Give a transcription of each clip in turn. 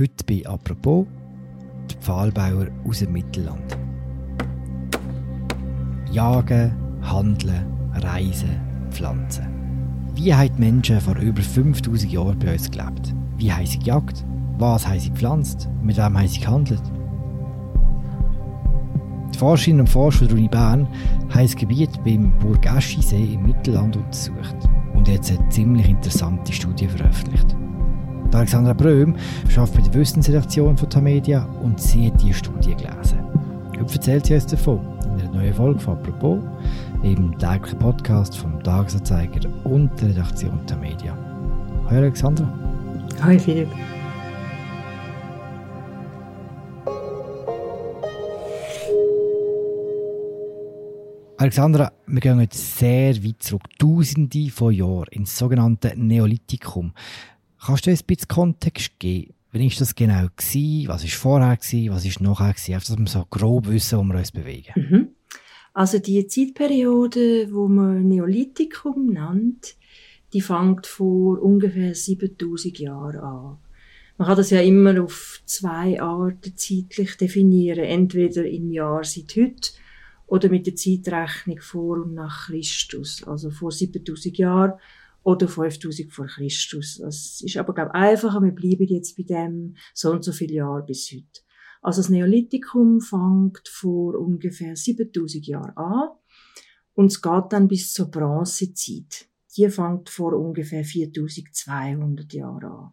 Heute bei «Apropos» die Pfahlbauer aus dem Mittelland. Jagen, handeln, reisen, pflanzen. Wie haben die Menschen vor über 5000 Jahren bei uns gelebt? Wie haben sie gejagt? Was haben sie gepflanzt? Mit wem haben sie gehandelt? Die Forscherinnen und Forscher der Uni Bern haben das Gebiet beim Burgaschisee im Mittelland untersucht und jetzt eine ziemlich interessante Studie veröffentlicht. Die Alexandra Bröhm arbeitet bei der Wissensredaktion von Tamedia und sie hat diese Studie gelesen. Heute erzählt sie uns davon in einer neuen Folge von «Apropos», im täglichen Podcast vom Tagesanzeiger und der Redaktion Tamedia. Hallo Alexandra. Hi Philipp. Alexandra, wir gehen jetzt sehr weit zurück, tausende von Jahren, ins sogenannte Neolithikum. Kannst du uns ein bisschen Kontext geben? Wann war das genau? Gewesen? Was war vorher? Gewesen? Was war nachher? Gewesen? Einfach, dass wir so grob wissen, wo wir uns bewegen. Mhm. Also die Zeitperiode, wo man Neolithikum nennt, die fängt vor ungefähr 7000 Jahren an. Man kann das ja immer auf zwei Arten zeitlich definieren. Entweder im Jahr seit heute oder mit der Zeitrechnung vor und nach Christus. Also vor 7000 Jahren oder 5000 vor Christus. Das ist aber, glaube ich, einfacher. Wir bleiben jetzt bei dem so und so viele Jahre bis heute. Also das Neolithikum fängt vor ungefähr 7000 Jahren an und es geht dann bis zur Bronzezeit. Die fängt vor ungefähr 4200 Jahren an.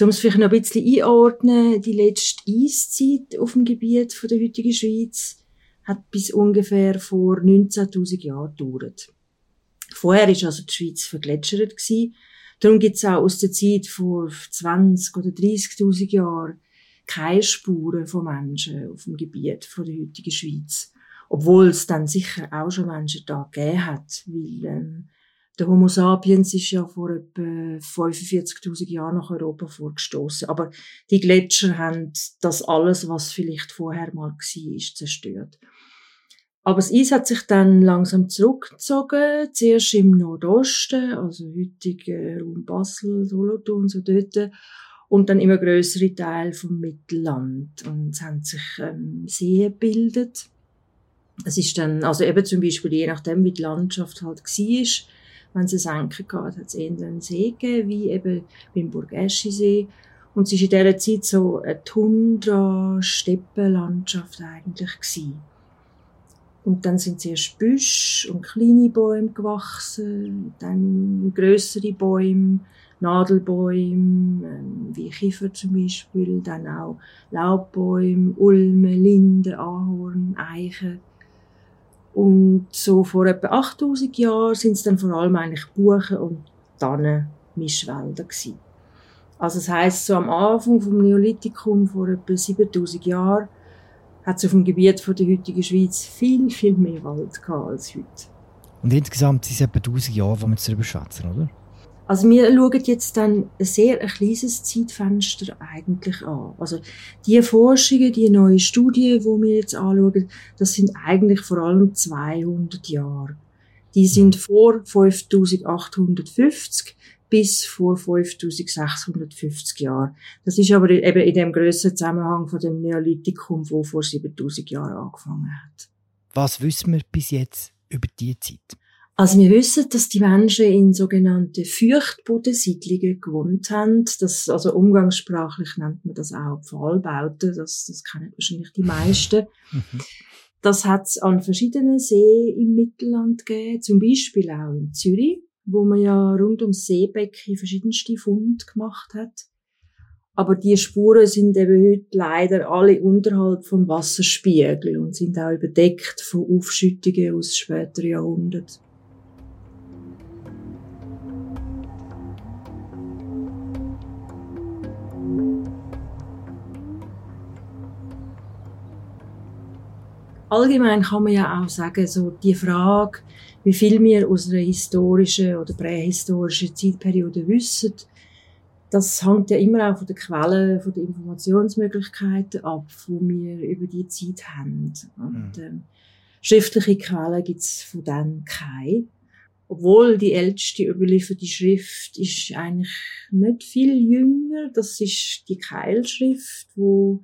Um es vielleicht noch ein bisschen einordnen, die letzte Eiszeit auf dem Gebiet der heutigen Schweiz hat bis ungefähr vor 19.000 Jahren gedauert. Vorher ist also die Schweiz vergletschert gewesen. Darum gibt es auch aus der Zeit vor 20 oder 30.000 Jahren keine Spuren von Menschen auf dem Gebiet von der heutigen Schweiz. Obwohl es dann sicher auch schon Menschen da gegeben hat, weil ähm, der Homo sapiens ist ja vor etwa 45.000 Jahren nach Europa vorgestoßen. Aber die Gletscher haben das alles, was vielleicht vorher mal war, zerstört. Aber das Eis hat sich dann langsam zurückgezogen, zuerst im Nordosten, also heutige Raum Basel, Solothurn, so dort, und dann immer größere Teile vom Mittelland. Und es haben sich ähm, Seen gebildet. Es ist dann, also eben zum Beispiel, je nachdem, wie die Landschaft halt war, wenn es eine Senke gab, hat es eher einen See gegeben, wie eben beim Burgeschi-See. Und es war in dieser Zeit so eine Tundra-Steppenlandschaft eigentlich gewesen. Und dann sind zuerst Büsche und kleine Bäume gewachsen, dann größere Bäume, Nadelbäume, ähm, wie Kiefer zum Beispiel, dann auch Laubbäume, Ulme, Linde, Ahorn, Eichen. Und so vor etwa 8000 Jahren sind es dann vor allem eigentlich Buchen und Tannen Mischwälder gewesen. Also das heisst, so am Anfang vom Neolithikum vor etwa 7000 Jahren hat es auf dem Gebiet von der heutigen Schweiz viel, viel mehr Wald gehabt als heute. Und insgesamt sind es etwa 1000 Jahre, wo wir darüber schwätzen, oder? Also wir schauen jetzt dann ein sehr ein kleines Zeitfenster eigentlich an. Also die Forschungen, die neue Studien, die wir jetzt anschauen, das sind eigentlich vor allem 200 Jahre. Die sind mhm. vor 5850 bis vor 5650 Jahren. Das ist aber eben in dem grösseren Zusammenhang von dem Neolithikum, wo vor 7000 Jahren angefangen hat. Was wissen wir bis jetzt über die Zeit? Also wir wissen, dass die Menschen in sogenannten Feuchtbodensiedlungen gewohnt haben. Das, also umgangssprachlich nennt man das auch Pfahlbauten. Das, das kennen wahrscheinlich die meisten. Mhm. Das hat es an verschiedenen Seen im Mittelland gegeben, zum Beispiel auch in Zürich, wo man ja rund ums Seebecken verschiedenste Funde gemacht hat. Aber die Spuren sind eben heute leider alle unterhalb vom Wasserspiegel und sind auch überdeckt von Aufschüttungen aus späteren Jahrhunderten. Allgemein kann man ja auch sagen, so die Frage, wie viel wir aus einer historischen oder prähistorischen Zeitperiode wissen, das hängt ja immer auch von den Quellen, von den Informationsmöglichkeiten ab, die wir über die Zeit haben. Und, mhm. ähm, schriftliche Quellen gibt es von denen keine. obwohl die älteste überlieferte Schrift ist eigentlich nicht viel jünger. Das ist die Keilschrift, wo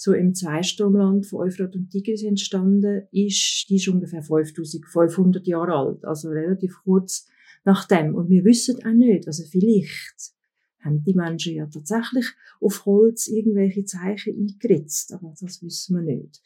so im Zweistromland von Euphrat und Tigris entstanden ist. Die ist ungefähr 5500 Jahre alt, also relativ kurz nach dem. Und wir wissen auch nicht, also vielleicht haben die Menschen ja tatsächlich auf Holz irgendwelche Zeichen eingeritzt, aber das wissen wir nicht.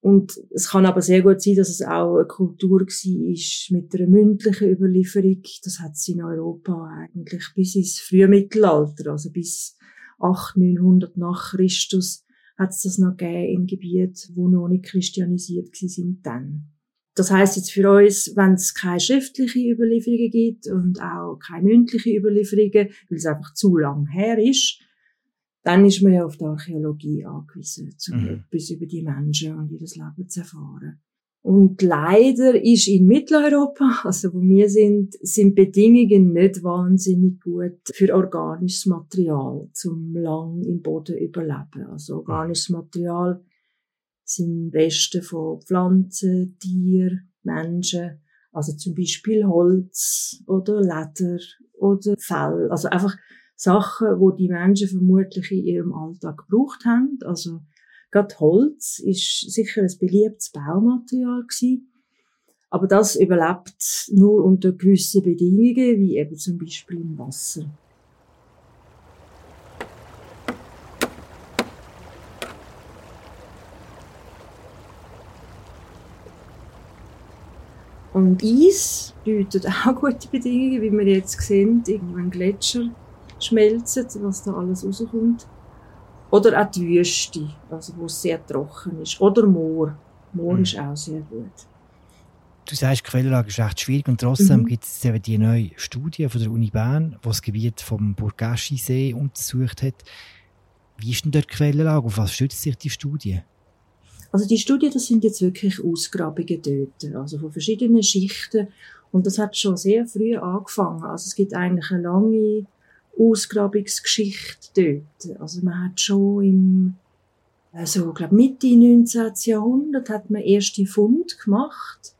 Und es kann aber sehr gut sein, dass es auch eine Kultur war mit einer mündlichen Überlieferung. Das hat es in Europa eigentlich bis ins frühe Mittelalter, also bis 800, 900 nach Christus, hat es das noch gegeben in Gebieten, wo noch nicht christianisiert sind dann. Das heißt jetzt für uns, wenn es keine schriftliche Überlieferungen gibt und auch keine mündliche Überlieferungen, weil es einfach zu lang her ist, dann ist man ja auf die Archäologie angewiesen, um mhm. etwas über die Menschen und ihr Leben zu erfahren. Und leider ist in Mitteleuropa, also wo wir sind, sind Bedingungen nicht wahnsinnig gut für organisches Material, zum lang im Boden überleben. Also organisches Material sind Reste von Pflanzen, Tieren, Menschen, also zum Beispiel Holz oder Leder oder Fell, also einfach Sachen, wo die Menschen vermutlich in ihrem Alltag gebraucht haben. Also gerade Holz ist sicher ein beliebtes Baumaterial gewesen. Aber das überlebt nur unter gewissen Bedingungen, wie eben zum Beispiel im Wasser. Und Eis bietet auch gute Bedingungen, wie wir jetzt sehen, irgendwann Gletscher schmelzen, was da alles rauskommt. Oder auch die Wüste, also wo es sehr trocken ist. Oder Moor. Moor mhm. ist auch sehr gut. Du sagst, die Quellenlage ist recht schwierig und trotzdem mhm. gibt es eben die neue Studie von der Uni Bern, die das Gebiet vom Burgaschi-See untersucht hat. Wie ist denn dort die Quellenlage? Auf was stützt sich die Studie? Also die Studie, das sind jetzt wirklich Ausgrabungen dort, also von verschiedenen Schichten. Und das hat schon sehr früh angefangen. Also es gibt eigentlich eine lange Ausgrabungsgeschichte dort. Also man hat schon im, also, glaub, Mitte 19. Jahrhundert hat man erste Fund gemacht.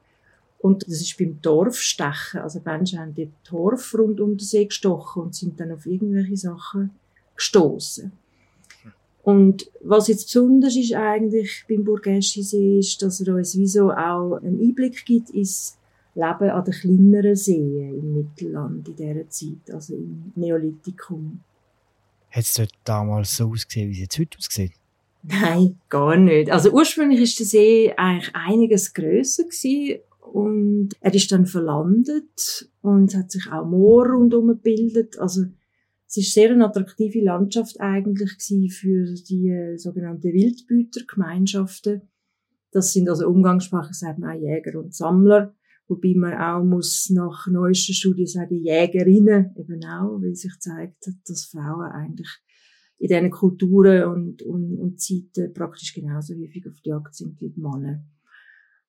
Und das ist beim Torfstechen. Also Menschen haben den Torf rund um den See gestochen und sind dann auf irgendwelche Sachen gestoßen. Und was jetzt besonders ist eigentlich beim Burgeschi-See, ist, dass er uns wieso auch einen Einblick gibt ins Leben an den kleineren Seen im Mittelland in dieser Zeit, also im Neolithikum. Hat es dort damals so ausgesehen, wie es jetzt heute aussieht? Nein, gar nicht. Also ursprünglich ist der See eigentlich einiges grösser gewesen und er ist dann verlandet und hat sich auch Moor rundherum gebildet. Also es ist sehr eine attraktive Landschaft eigentlich für die äh, sogenannten Wildbütergemeinschaften. Das sind also umgangssprachlich sagt man auch Jäger und Sammler, wobei man auch muss nach neuesten Studien sagen Jägerinnen eben auch, weil sich zeigt, dass Frauen eigentlich in diesen Kulturen und, und, und Zeiten praktisch genauso häufig auf die Jagd sind wie die Männer.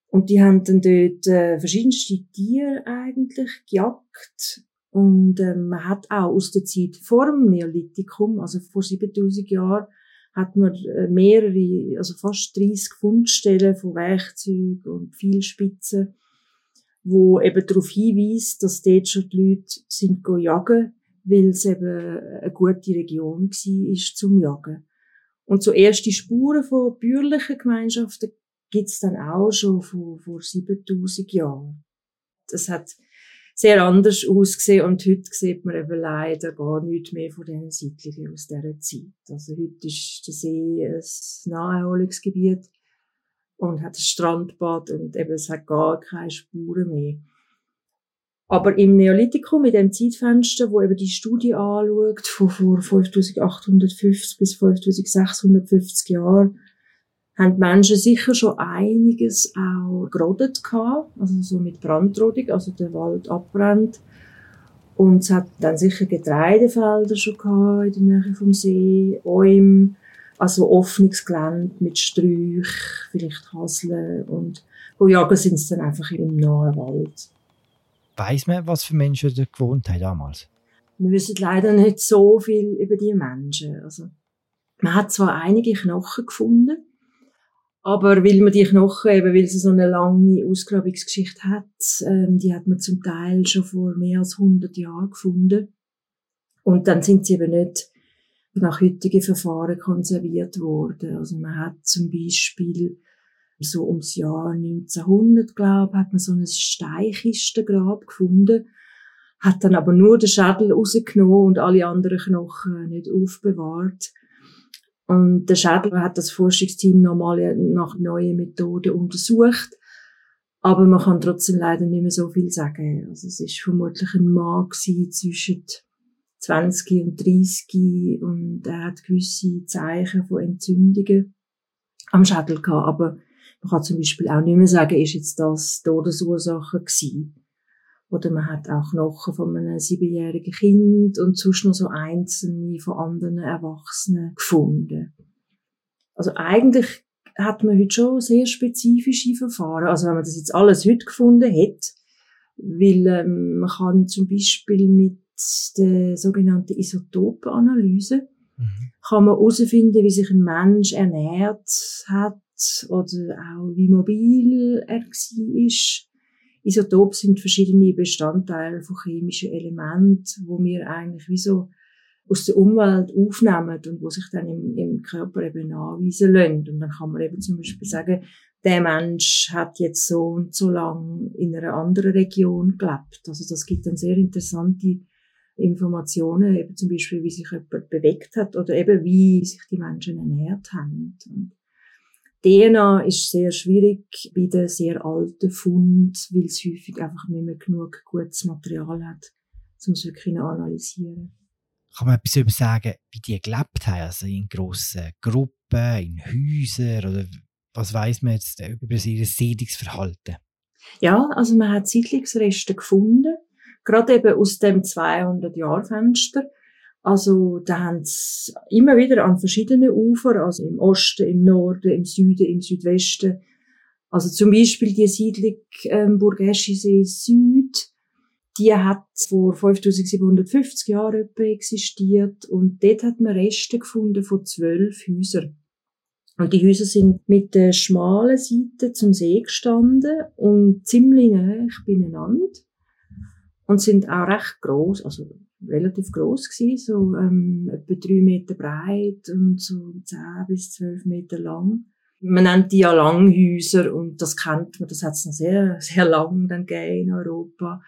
Und die haben dann dort äh, verschiedenste Tiere eigentlich gejagt und ähm, man hat auch aus der Zeit vor dem Neolithikum, also vor 7000 Jahren, hat man äh, mehrere, also fast 30 Fundstellen von Werkzeugen und viel Spitzen, wo eben darauf hinweist, dass dort schon die Leute sind jagen, weil es eben eine gute Region war ist zum Jagen. Und so erste Spuren von bürgerlichen Gemeinschaften gibt's dann auch schon vor, vor 7000 Jahren. Das hat sehr anders ausgesehen und heute sieht man eben leider gar nichts mehr von diesen Siedlungen aus dieser Zeit. Also heute ist der See ein Naherholungsgebiet und hat ein Strandbad und eben es hat gar keine Spuren mehr. Aber im Neolithikum, in dem Zeitfenster, wo eben die Studie anschaut, von vor 5850 bis 5650 Jahren, haben die Menschen sicher schon einiges auch gerodet gehabt, also so mit Brandrodung, also der Wald abbrennt. Und es hat dann sicher Getreidefelder schon gehabt in der Nähe vom See, Bäume, also offenes Gelände mit Sträuch, vielleicht Haseln und wo jagen sind es dann einfach im nahen Wald. Weiss man, was für Menschen da gewohnt haben damals? Wir wissen leider nicht so viel über die Menschen. Also, man hat zwar einige Knochen gefunden, Aber weil man die Knochen, eben weil sie so eine lange Ausgrabungsgeschichte hat, ähm, die hat man zum Teil schon vor mehr als 100 Jahren gefunden. Und dann sind sie eben nicht nach heutigen Verfahren konserviert worden. Also man hat zum Beispiel so ums Jahr 1900, glaube hat man so ein Steinkistengrab gefunden, hat dann aber nur den Schädel rausgenommen und alle anderen Knochen nicht aufbewahrt. Und der Schädel hat das Forschungsteam nochmal nach neuen Methoden untersucht. Aber man kann trotzdem leider nicht mehr so viel sagen. Also es ist vermutlich ein Mann zwischen 20 und 30 und er hat gewisse Zeichen von Entzündungen am Schädel gehabt. Aber man kann zum Beispiel auch nicht mehr sagen, ist jetzt das Todesursache gewesen. Oder man hat auch Knochen von einem siebenjährigen Kind und sonst noch so einzelne von anderen Erwachsenen gefunden. Also eigentlich hat man heute schon sehr spezifische Verfahren. Also wenn man das jetzt alles heute gefunden hat, weil ähm, man kann zum Beispiel mit der sogenannten Isotopenanalyse mhm. kann man herausfinden, wie sich ein Mensch ernährt hat oder auch wie mobil er war Isotop sind verschiedene Bestandteile von chemischen Elementen, wo wir eigentlich wie so aus der Umwelt aufnehmen und wo sich dann im, im Körper eben anweisen lassen. Und dann kann man eben zum Beispiel sagen, der Mensch hat jetzt so und so lang in einer anderen Region gelebt. Also das gibt dann sehr interessante Informationen, eben zum Beispiel, wie sich jemand bewegt hat oder eben wie sich die Menschen ernährt haben. Und DNA ist sehr schwierig bei den sehr alten Funden, weil es häufig einfach nicht mehr genug gutes Material hat, um es wirklich analysieren. Kann man etwas über sagen, wie die gelebt haben? Also in grossen Gruppen, in Häusern oder was weiß man jetzt über ihr Siedlungsverhalten? Ja, also man hat Siedlungsreste gefunden, gerade eben aus dem 200-Jahr-Fenster also da haben sie immer wieder an verschiedenen Ufern, also im Osten, im Norden, im Süden, im Südwesten. Also zum Beispiel die Siedlung ähm, Burgeschisee Süd, die hat vor 5750 Jahren etwa existiert und dort hat man Reste gefunden von zwölf Häusern. Und die Häuser sind mit der schmalen Seite zum See gestanden und ziemlich nah beieinander und sind auch recht groß, also relativ groß gewesen, so ähm, etwa drei Meter breit und so zehn bis zwölf Meter lang. Man nennt die ja Langhäuser und das kennt man, das hat es noch sehr, sehr lang dann gegeben in Europa.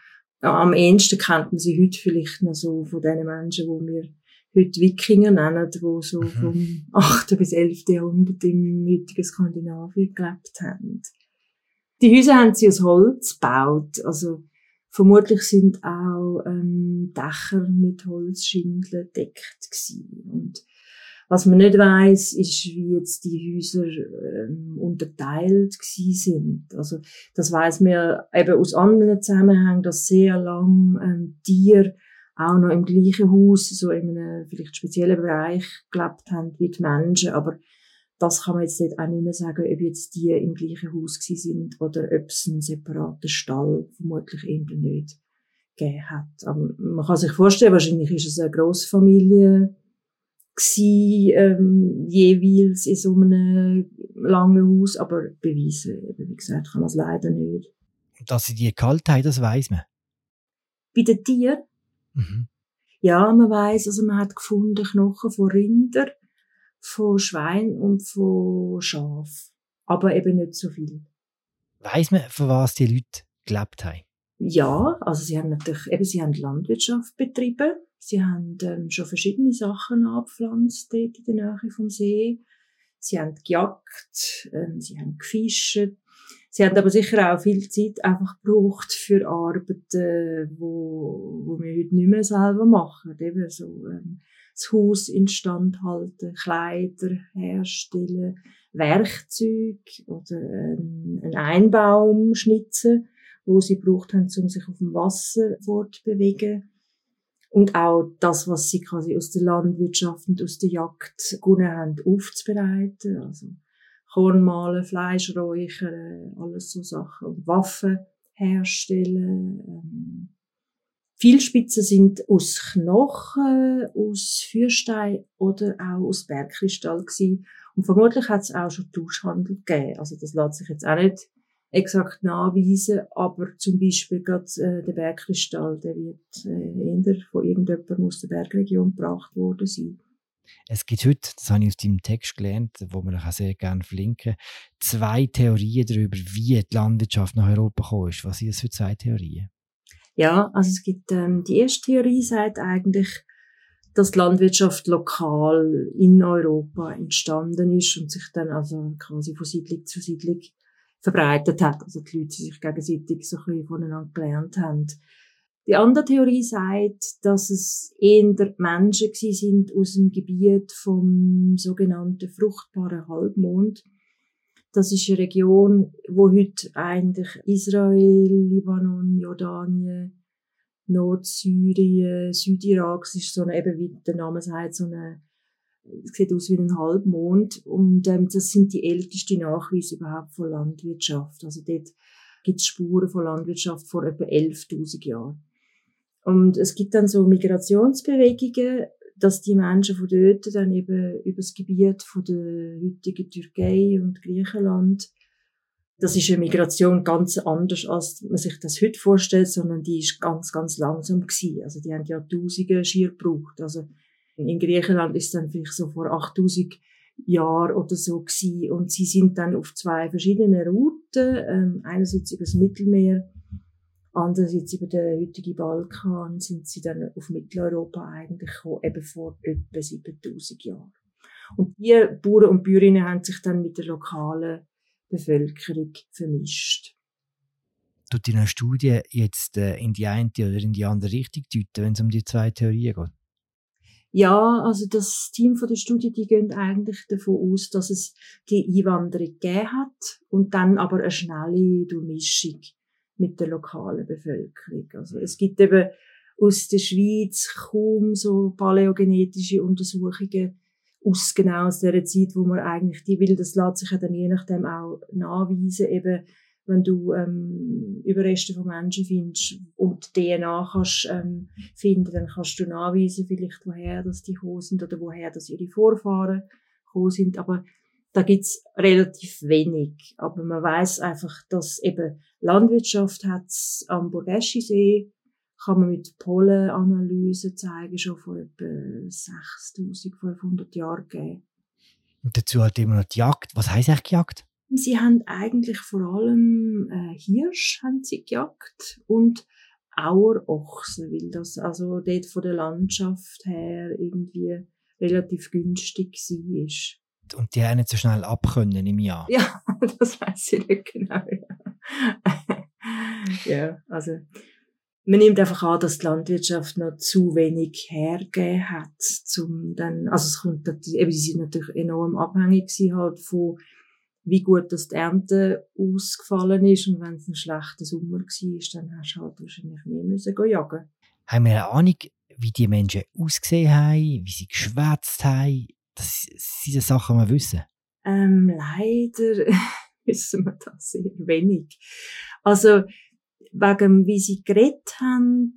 Am ehesten kennt man sie heute vielleicht noch so von den Menschen, wo wir heute Wikinger nennen, die so mhm. vom 8. bis 11. Jahrhundert im heutigen Skandinavien gelebt haben. Die Häuser haben sie aus Holz gebaut, also Vermutlich sind auch ähm, Dächer mit Holzschindeln deckt gewesen. Und was man nicht weiß, ist, wie jetzt die Häuser ähm, unterteilt gewesen sind. Also das weiß man eben aus anderen Zusammenhängen, dass sehr lang ähm, Tiere auch noch im gleichen Haus, so in einem vielleicht speziellen Bereich gelebt haben wie die Menschen. Aber das kann man jetzt nicht auch nicht mehr sagen, ob jetzt die im gleichen Haus sind oder ob es einen separaten Stall vermutlich eher nicht gegeben hat. Aber man kann sich vorstellen, wahrscheinlich ist es eine Grossfamilie gewesen, ähm, jeweils in so einem langen Haus, aber beweisen, wie gesagt, kann man es leider nicht. Dass sie die gehalten haben, das weiß man. Bei den Tieren? Mhm. Ja, man weiß, also man hat gefunden Knochen von Rindern, von Schwein und von Schaf. Aber eben nicht so viel. Weiß man, von was die Leute gelebt haben? Ja, also sie haben natürlich, eben, sie haben Landwirtschaft betrieben. Sie haben ähm, schon verschiedene Sachen abgepflanzt dort in der Nähe vom See. Sie haben gejagt, ähm, sie haben gefischt. Sie haben aber sicher auch viel Zeit einfach gebraucht für Arbeiten, wo, wo wir heute nicht mehr selber machen. Eben so, ähm, das Haus instand halten, Kleider herstellen, Werkzeug oder einen Einbaum schnitzen, wo sie braucht haben, um sich auf dem Wasser fortbewegen. Und auch das, was sie quasi aus der Landwirtschaft und aus der Jagd gewonnen haben, aufzubereiten. Also Korn mahlen, Fleisch räuchern, alles so Sachen. Und Waffen herstellen, ähm, Viele Spitzen sind aus Knochen, aus Fürstein oder auch aus Bergkristall gewesen. Und vermutlich hat es auch schon Tauschhandel gegeben. Also das lässt sich jetzt auch nicht exakt nachweisen, aber zum Beispiel gerade äh, der Bergkristall, der wird äh, eher von irgendjemandem aus der Bergregion gebracht worden sein. Es gibt heute, das habe ich aus deinem Text gelernt, wo wir auch sehr gerne verlinken, zwei Theorien darüber, wie die Landwirtschaft nach Europa gekommen ist. Was sind das für zwei Theorien? Ja, also es gibt, ähm, die erste Theorie sagt eigentlich, dass die Landwirtschaft lokal in Europa entstanden ist und sich dann also quasi von Siedlung zu Siedlung verbreitet hat. Also die Leute sich gegenseitig so ein bisschen voneinander gelernt haben. Die andere Theorie sagt, dass es eher Menschen sind aus dem Gebiet vom sogenannten fruchtbaren Halbmond. Das ist eine Region, wo heute eigentlich Israel, Libanon, Jordanien, Nordsyrien, Südirak, es ist so eine, eben wie der Name sagt, so eine, es sieht aus wie ein Halbmond. Und ähm, das sind die ältesten Nachweise überhaupt von Landwirtschaft. Also dort gibt es Spuren von Landwirtschaft vor etwa 11.000 Jahren. Und es gibt dann so Migrationsbewegungen, dass die Menschen von dort dann eben über das Gebiet von der heutigen Türkei und Griechenland, das ist eine Migration ganz anders, als man sich das heute vorstellt, sondern die ist ganz, ganz langsam gewesen. Also die haben ja Tausende schier gebraucht. Also in Griechenland ist dann vielleicht so vor 8000 Jahren oder so gewesen. Und sie sind dann auf zwei verschiedene Routen, ähm, einerseits über das Mittelmeer Andererseits über den heutigen Balkan sind sie dann auf Mitteleuropa eigentlich gekommen, eben vor etwa 7000 Jahren. Und die Bauern und Bäuerinnen haben sich dann mit der lokalen Bevölkerung vermischt. Tut in einer Studie jetzt äh, in die eine oder in die andere Richtung deuten, wenn es um die zwei Theorien geht? Ja, also das Team von der Studie, die gehen eigentlich davon aus, dass es die Einwanderung gegeben hat und dann aber eine schnelle Durchmischung mit der lokalen Bevölkerung. Also es gibt eben aus der Schweiz kaum so paläogenetische Untersuchungen aus genau aus der Zeit, wo man eigentlich die will, das lässt sich ja dann je nachdem auch nachweisen, eben wenn du ähm, Überreste von Menschen findest und DNA kannst ähm, finden, dann kannst du nachweisen, vielleicht woher dass die gekommen sind oder woher dass ihre Vorfahren gekommen sind. Aber da gibt's relativ wenig. Aber man weiß einfach, dass eben Landwirtschaft hat's am Burgeschi-See, kann man mit Pollenanalyse zeigen, schon vor etwa 6500 Jahren gegeben. Und dazu hat immer noch die Jagd. Was heisst eigentlich Jagd? Sie haben eigentlich vor allem äh, Hirsch haben sie gejagt und Auerochsen, weil das also dort von der Landschaft her irgendwie relativ günstig war und die nicht so schnell abkönnen im Jahr. Ja, das weiß ich nicht genau. ja, also man nimmt einfach an, dass die Landwirtschaft noch zu wenig hergegeben hat, zum dann, also es kommt, eben, sie sind natürlich enorm abhängig halt von, wie gut das die Ernte ausgefallen ist und wenn es ein schlechter Sommer war, dann hast du halt wahrscheinlich mehr müssen jagen. Haben wir eine Ahnung, wie die Menschen ausgesehen haben, wie sie geschwätzt haben, das sind Sachen, die wir wissen. Ähm, leider wissen wir das sehr wenig. Also, wegen, wie sie geredet haben,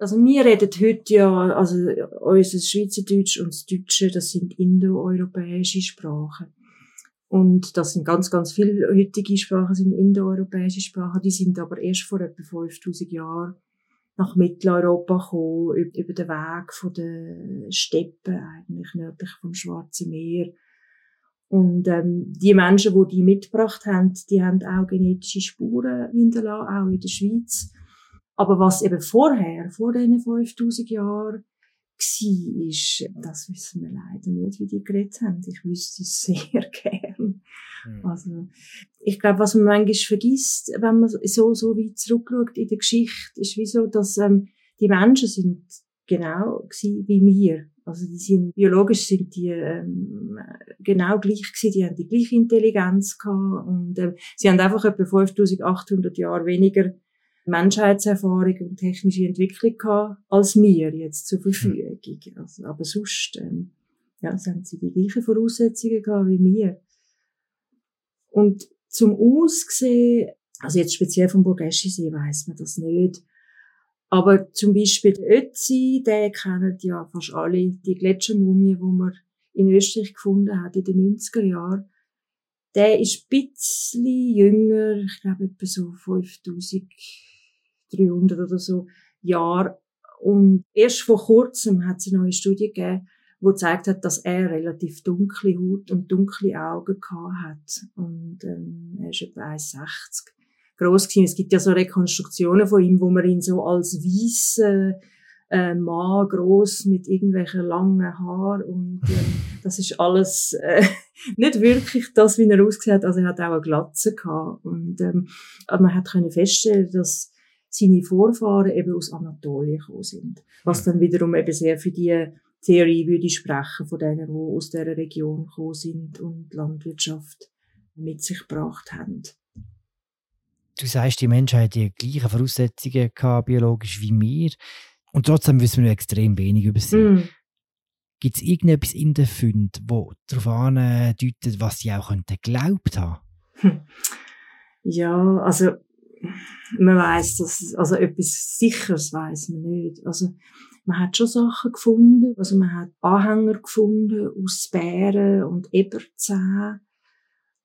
also wir reden heute ja, also unser Schweizerdeutsch und das Deutsche, das sind indoeuropäische Sprachen. Und das sind ganz, ganz viele heutige Sprachen, sind indoeuropäische Sprachen, die sind aber erst vor etwa 5000 Jahren nach Mitteleuropa gekommen, über den Weg von den Steppen, eigentlich nördlich vom Schwarzen Meer. Und ähm, die Menschen, die die mitgebracht haben, die haben auch genetische Spuren hinterlassen, auch in der Schweiz. Aber was eben vorher, vor diesen 5000 Jahren, war, ist, das wissen wir leider nicht, wie die geredet haben. Ich wüsste es sehr gern. Mhm. Also, ich glaube, was man manchmal vergisst, wenn man so, so weit zurückschaut in der Geschichte, ist wieso, dass ähm, die Menschen sind genau wie wir. Also die sind, biologisch sind die ähm, genau gleich gewesen, die haben die gleiche Intelligenz gehabt und ähm, sie haben einfach etwa 5800 Jahre weniger Menschheitserfahrung und technische Entwicklung gehabt, als wir jetzt zur Verfügung. Also, aber sonst, ähm, ja, sind sie die gleichen Voraussetzungen gehabt wie wir. Und zum Aussehen, also jetzt speziell vom Borgeschi-See weiss man das nicht. Aber zum Beispiel der Ötzi, der kennt ja fast alle die Gletschermumie, die man in Österreich gefunden hat in den 90er Jahren. Der ist ein bisschen jünger, ich glaube etwa so 5300 oder so Jahre. Und erst vor kurzem hat es eine neue Studie gegeben, die gezeigt hat, dass er relativ dunkle Haut und dunkle Augen hat. Und ähm, er ist etwa 1,60 groß gewesen. Es gibt ja so Rekonstruktionen von ihm, wo man ihn so als weißen äh, Mann groß mit irgendwelchen langen Haaren und äh, das ist alles äh, nicht wirklich das, wie er ausgesehen hat. Also er hat auch eine Glatze gehabt und ähm, aber man hat können feststellen, dass seine Vorfahren eben aus Anatolien gekommen sind, was dann wiederum eben sehr für die Theorie würde sprechen von denen, die aus dieser Region gekommen sind und Landwirtschaft mit sich gebracht haben du sagst, die Menschheit hat die gleichen Voraussetzungen gehabt, biologisch wie wir. Und trotzdem wissen wir extrem wenig über sie. Mm. Gibt es irgendetwas in den Funden, wo darauf andeutet, was sie auch könnten geglaubt haben? Hm. Ja, also man weiß, dass also etwas Sicheres weiß man nicht. Also man hat schon Sachen gefunden, also man hat Anhänger gefunden aus Bären und Eberzähnen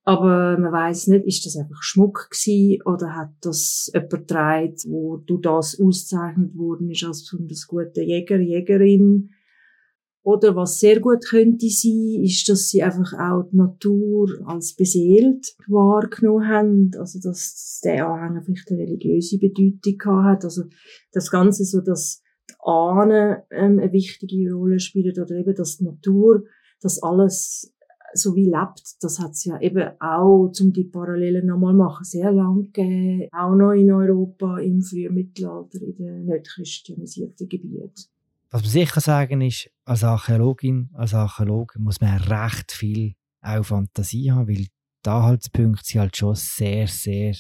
aber man weiß nicht, ist das einfach Schmuck gewesen oder hat das jemand getragen, wo du das ausgezeichnet worden ist als besonders guter Jäger, Jägerin. Oder was sehr gut könnte sein, ist, dass sie einfach auch die Natur als beseelt wahrgenommen haben. Also, dass der Anhänger vielleicht eine religiöse Bedeutung hat. Also, das Ganze so, dass Ahnen ähm, eine wichtige Rolle spielen oder eben, dass die Natur das alles so wie lebt, das hat es ja eben auch, zum die Parallelen nochmal machen, sehr lang gegeben, auch noch in Europa im frühen Mittelalter, in den nicht christianisierten Gebieten. Was man sicher sagen ist, als Archäologin, als Archäolog muss man recht viel auch Fantasie haben, weil die Anhaltspunkte sind halt schon sehr, sehr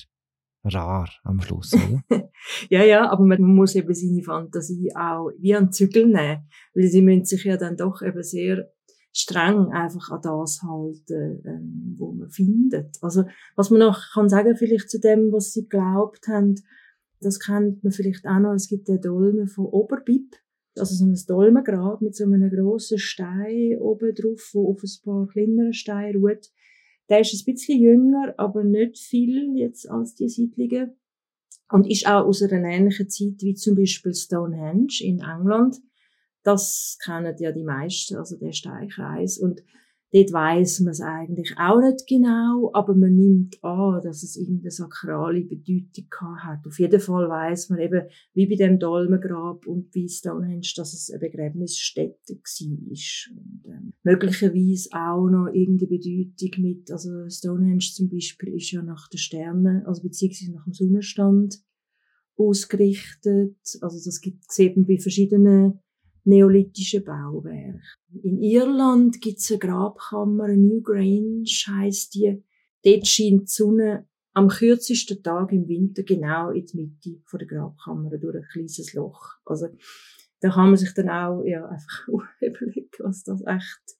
rar am Schluss, oder? ja, ja, aber man muss eben seine Fantasie auch wie an Zügel nehmen, weil sie müssen sich ja dann doch eben sehr streng einfach an das halten, ähm, wo man findet. Also, was man noch kann sagen, vielleicht zu dem, was sie glaubt haben, das kennt man vielleicht auch noch, es gibt den Dolmen von Oberbib, also so ein Dolmengrab mit so einem grossen Stein oben drauf, wo auf ein paar kleineren Steine ruht. Der ist ein bisschen jünger, aber nicht viel jetzt als die Siedlungen. Und ist auch aus einer ähnlichen Zeit wie zum Beispiel Stonehenge in England. Das kennen ja die meisten, also der Steinkreis. Und dort weiss man es eigentlich auch nicht genau, aber man nimmt an, dass es irgendeine sakrale Bedeutung hat. Auf jeden Fall weiss man eben, wie bei dem Dolmengrab und bei Stonehenge, dass es eine Begräbnisstätte war. Und, ähm, möglicherweise auch noch irgendeine Bedeutung mit, also Stonehenge zum Beispiel ist ja nach den Sternen, also beziehungsweise nach dem Sonnenstand ausgerichtet. Also das gibt es eben bei verschiedenen neolithischen Bauwerk. In Irland gibt's eine Grabkammer, Newgrange heisst die. Dort scheint die Sonne am kürzesten Tag im Winter genau in die Mitte von der Grabkammer durch ein kleines Loch. Also, da kann man sich dann auch, ja, einfach überlegen, was das echt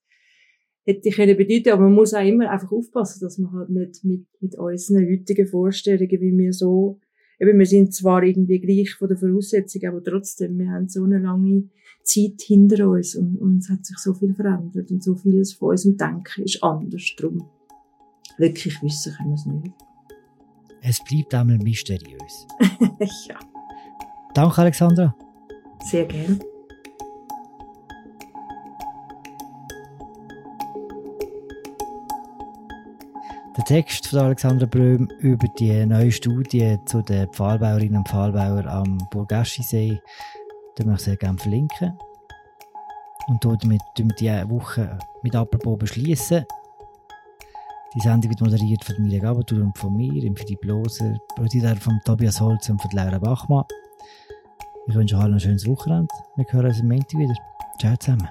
hätte können bedeuten. Aber man muss auch immer einfach aufpassen, dass man halt nicht mit, mit unseren heutigen Vorstellungen, wie wir so eben, wir sind zwar irgendwie gleich von der Voraussetzung, aber trotzdem, wir haben so eine lange Zeit hinter uns und, und es hat sich so viel verändert und so vieles von unserem Denken ist anders. Darum wirklich wissen können wir es nicht. Es bleibt einmal mysteriös. ja. Danke, Alexandra. Sehr gerne. Text von Alexandra Bröhm über die neue Studie zu den Pfahlbauerinnen und Pfahlbauern am Burgaschi-See, den möchte ich sehr gerne verlinken. Und damit diese Woche mit Apropos beschließen. Die Sendung wird moderiert von Miriam Gabatur und von mir, im Philipp Loser, produziert von Tobias Holz und von Laura Bachmann. Ich wünsche euch allen ein schönes Wochenende. Wir hören uns am Montag wieder. Ciao zusammen.